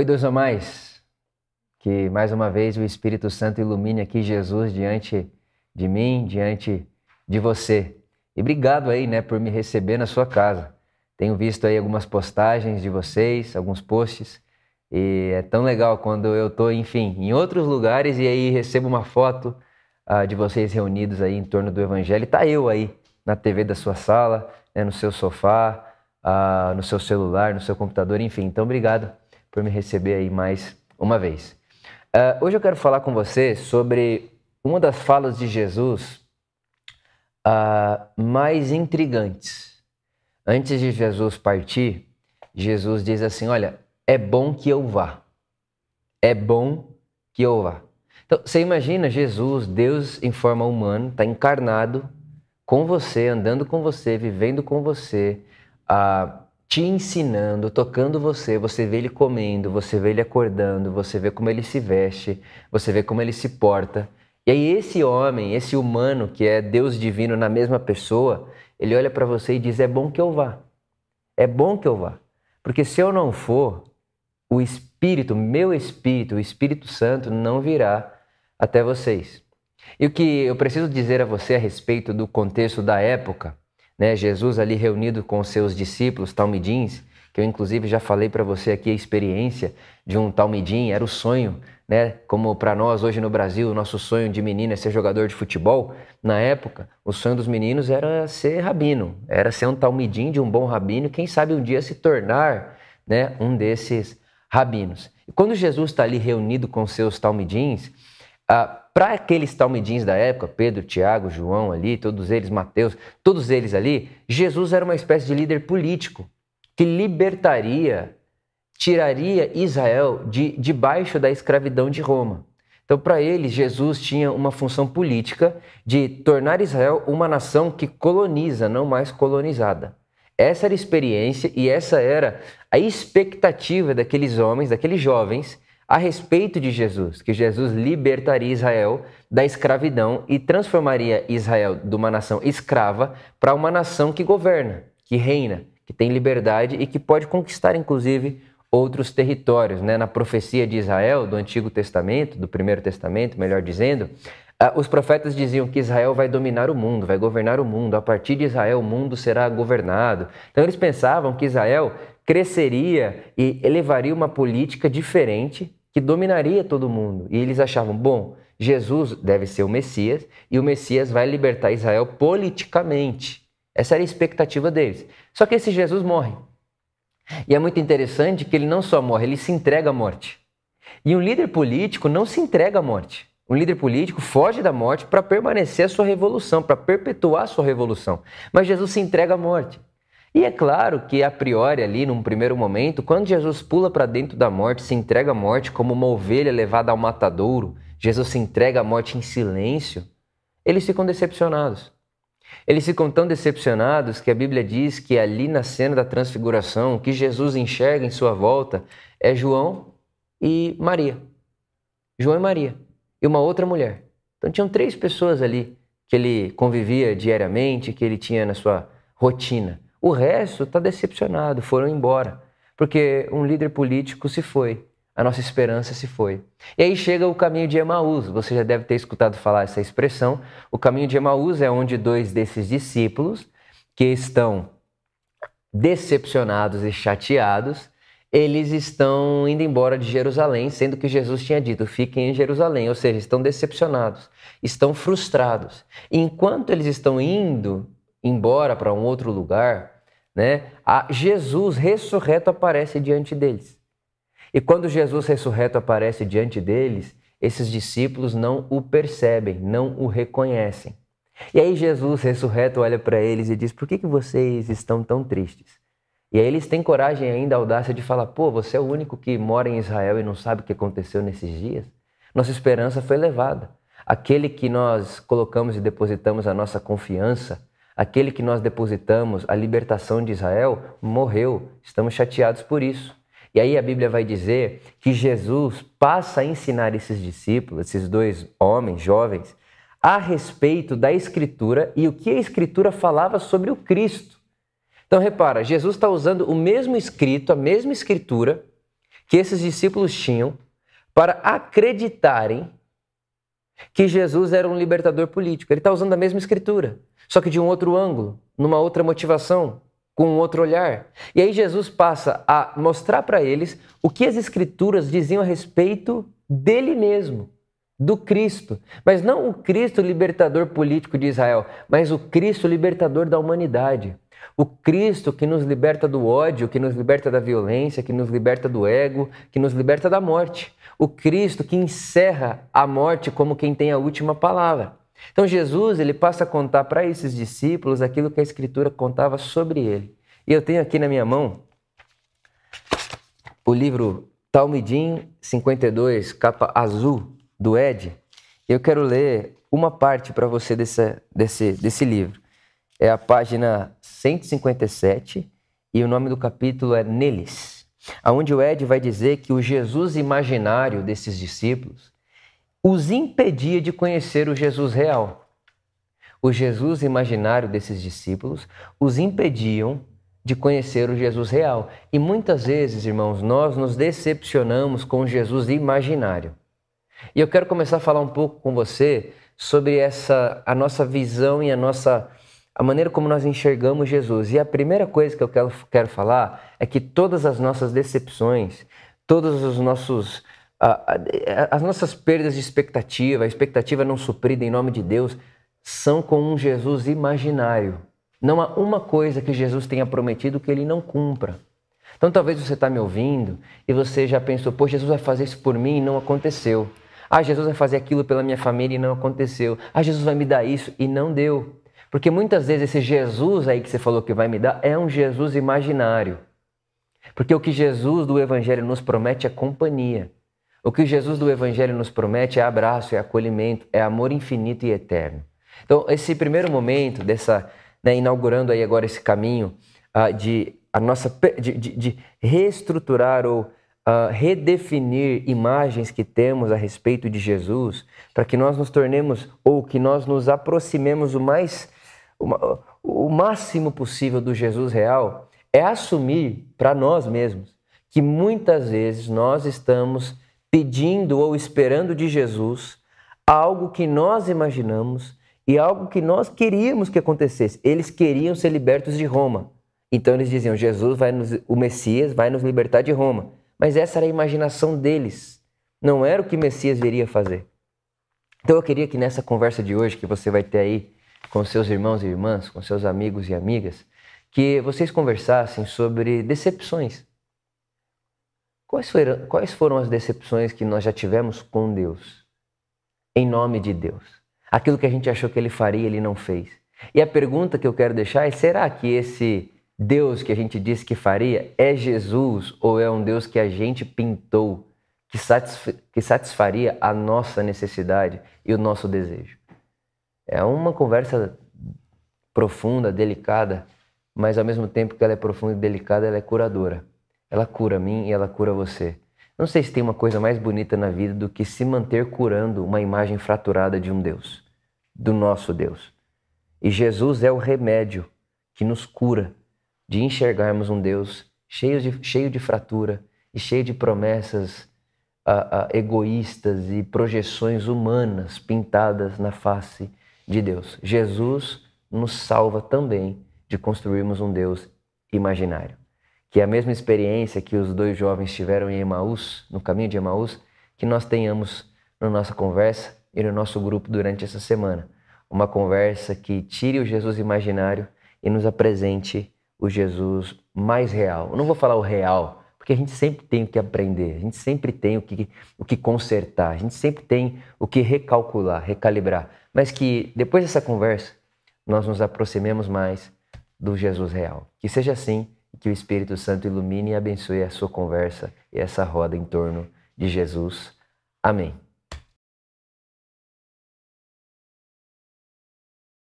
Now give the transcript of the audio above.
Oi, dois ou mais. Que mais uma vez o Espírito Santo ilumine aqui Jesus diante de mim, diante de você. E obrigado aí, né, por me receber na sua casa. Tenho visto aí algumas postagens de vocês, alguns posts, e é tão legal quando eu tô, enfim, em outros lugares e aí recebo uma foto uh, de vocês reunidos aí em torno do Evangelho. E tá eu aí na TV da sua sala, né, no seu sofá, uh, no seu celular, no seu computador, enfim. Então, obrigado por me receber aí mais uma vez. Uh, hoje eu quero falar com você sobre uma das falas de Jesus uh, mais intrigantes. Antes de Jesus partir, Jesus diz assim: Olha, é bom que eu vá. É bom que eu vá. Então, você imagina Jesus, Deus em forma humana, está encarnado com você, andando com você, vivendo com você, uh, te ensinando, tocando você, você vê ele comendo, você vê ele acordando, você vê como ele se veste, você vê como ele se porta. E aí esse homem, esse humano que é Deus divino na mesma pessoa, ele olha para você e diz: "É bom que eu vá. É bom que eu vá. Porque se eu não for, o espírito, meu espírito, o Espírito Santo não virá até vocês." E o que eu preciso dizer a você a respeito do contexto da época né? Jesus ali reunido com seus discípulos talmidins, que eu inclusive já falei para você aqui a experiência de um talmidim, era o sonho, né? Como para nós hoje no Brasil, o nosso sonho de menino é ser jogador de futebol. Na época, o sonho dos meninos era ser rabino, era ser um talmidim de um bom rabino, quem sabe um dia se tornar, né, um desses rabinos. E quando Jesus está ali reunido com seus talmidins, ah, para aqueles talmidins da época, Pedro, Tiago, João ali, todos eles, Mateus, todos eles ali, Jesus era uma espécie de líder político que libertaria, tiraria Israel de debaixo da escravidão de Roma. Então, para eles, Jesus tinha uma função política de tornar Israel uma nação que coloniza, não mais colonizada. Essa era a experiência e essa era a expectativa daqueles homens, daqueles jovens a respeito de Jesus, que Jesus libertaria Israel da escravidão e transformaria Israel de uma nação escrava para uma nação que governa, que reina, que tem liberdade e que pode conquistar, inclusive, outros territórios. Né? Na profecia de Israel, do Antigo Testamento, do Primeiro Testamento, melhor dizendo, ah, os profetas diziam que Israel vai dominar o mundo, vai governar o mundo. A partir de Israel, o mundo será governado. Então, eles pensavam que Israel cresceria e elevaria uma política diferente que dominaria todo mundo. E eles achavam, bom, Jesus deve ser o Messias e o Messias vai libertar Israel politicamente. Essa era a expectativa deles. Só que esse Jesus morre. E é muito interessante que ele não só morre, ele se entrega à morte. E um líder político não se entrega à morte. Um líder político foge da morte para permanecer a sua revolução, para perpetuar a sua revolução. Mas Jesus se entrega à morte. E é claro que, a priori, ali, num primeiro momento, quando Jesus pula para dentro da morte, se entrega à morte como uma ovelha levada ao matadouro, Jesus se entrega à morte em silêncio, eles ficam decepcionados. Eles ficam tão decepcionados que a Bíblia diz que ali na cena da transfiguração, o que Jesus enxerga em sua volta é João e Maria. João e Maria. E uma outra mulher. Então tinham três pessoas ali que ele convivia diariamente, que ele tinha na sua rotina. O resto está decepcionado, foram embora, porque um líder político se foi, a nossa esperança se foi. E aí chega o caminho de Emaús. Você já deve ter escutado falar essa expressão. O caminho de Emaús é onde dois desses discípulos que estão decepcionados e chateados, eles estão indo embora de Jerusalém, sendo que Jesus tinha dito: fiquem em Jerusalém, ou seja, estão decepcionados, estão frustrados. E enquanto eles estão indo embora para um outro lugar, né, a Jesus ressurreto aparece diante deles. E quando Jesus ressurreto aparece diante deles, esses discípulos não o percebem, não o reconhecem. E aí Jesus ressurreto olha para eles e diz: Por que, que vocês estão tão tristes? E aí eles têm coragem ainda, audácia de falar: Pô, você é o único que mora em Israel e não sabe o que aconteceu nesses dias? Nossa esperança foi levada. Aquele que nós colocamos e depositamos a nossa confiança, Aquele que nós depositamos a libertação de Israel morreu. Estamos chateados por isso. E aí a Bíblia vai dizer que Jesus passa a ensinar esses discípulos, esses dois homens jovens, a respeito da Escritura e o que a Escritura falava sobre o Cristo. Então repara, Jesus está usando o mesmo escrito, a mesma Escritura que esses discípulos tinham para acreditarem que Jesus era um libertador político. Ele está usando a mesma escritura, só que de um outro ângulo, numa outra motivação, com um outro olhar. E aí Jesus passa a mostrar para eles o que as escrituras diziam a respeito dele mesmo, do Cristo. Mas não o Cristo libertador político de Israel, mas o Cristo libertador da humanidade. O Cristo que nos liberta do ódio, que nos liberta da violência, que nos liberta do ego, que nos liberta da morte. O Cristo que encerra a morte como quem tem a última palavra. Então Jesus ele passa a contar para esses discípulos aquilo que a Escritura contava sobre ele. E eu tenho aqui na minha mão o livro Talmidim 52, capa azul do Ed. Eu quero ler uma parte para você desse, desse, desse livro é a página 157 e o nome do capítulo é Neles, aonde o Ed vai dizer que o Jesus imaginário desses discípulos os impedia de conhecer o Jesus real. O Jesus imaginário desses discípulos os impediam de conhecer o Jesus real. E muitas vezes, irmãos, nós nos decepcionamos com o Jesus imaginário. E eu quero começar a falar um pouco com você sobre essa a nossa visão e a nossa a maneira como nós enxergamos Jesus. E a primeira coisa que eu quero, quero falar é que todas as nossas decepções, todos os nossos as nossas perdas de expectativa, a expectativa não suprida em nome de Deus, são com um Jesus imaginário. Não há uma coisa que Jesus tenha prometido que ele não cumpra. Então talvez você está me ouvindo e você já pensou, pô, Jesus vai fazer isso por mim e não aconteceu. Ah, Jesus vai fazer aquilo pela minha família e não aconteceu. Ah, Jesus vai me dar isso e não deu. Porque muitas vezes esse Jesus aí que você falou que vai me dar é um Jesus imaginário. Porque o que Jesus do Evangelho nos promete é companhia. O que Jesus do Evangelho nos promete é abraço, é acolhimento, é amor infinito e eterno. Então, esse primeiro momento dessa, né, inaugurando aí agora esse caminho uh, de a nossa de, de, de reestruturar ou uh, redefinir imagens que temos a respeito de Jesus, para que nós nos tornemos ou que nós nos aproximemos o mais o máximo possível do Jesus real é assumir para nós mesmos que muitas vezes nós estamos pedindo ou esperando de Jesus algo que nós imaginamos e algo que nós queríamos que acontecesse. Eles queriam ser libertos de Roma. Então eles diziam: Jesus vai nos, o Messias vai nos libertar de Roma. Mas essa era a imaginação deles. Não era o que Messias viria fazer. Então eu queria que nessa conversa de hoje que você vai ter aí com seus irmãos e irmãs, com seus amigos e amigas, que vocês conversassem sobre decepções. Quais foram, quais foram as decepções que nós já tivemos com Deus? Em nome de Deus. Aquilo que a gente achou que ele faria, ele não fez. E a pergunta que eu quero deixar é: será que esse Deus que a gente disse que faria é Jesus ou é um Deus que a gente pintou, que, satisf que satisfaria a nossa necessidade e o nosso desejo? É uma conversa profunda, delicada, mas ao mesmo tempo que ela é profunda e delicada, ela é curadora. Ela cura a mim e ela cura você. Não sei se tem uma coisa mais bonita na vida do que se manter curando uma imagem fraturada de um Deus, do nosso Deus. E Jesus é o remédio que nos cura de enxergarmos um Deus cheio de, cheio de fratura e cheio de promessas uh, uh, egoístas e projeções humanas pintadas na face de Deus. Jesus nos salva também de construirmos um Deus imaginário. Que é a mesma experiência que os dois jovens tiveram em Emaús, no caminho de Emaús, que nós tenhamos na nossa conversa e no nosso grupo durante essa semana. Uma conversa que tire o Jesus imaginário e nos apresente o Jesus mais real. Eu não vou falar o real, porque a gente sempre tem o que aprender, a gente sempre tem o que, o que consertar, a gente sempre tem o que recalcular, recalibrar mas que depois dessa conversa nós nos aproximemos mais do Jesus real. Que seja assim que o Espírito Santo ilumine e abençoe a sua conversa e essa roda em torno de Jesus. Amém.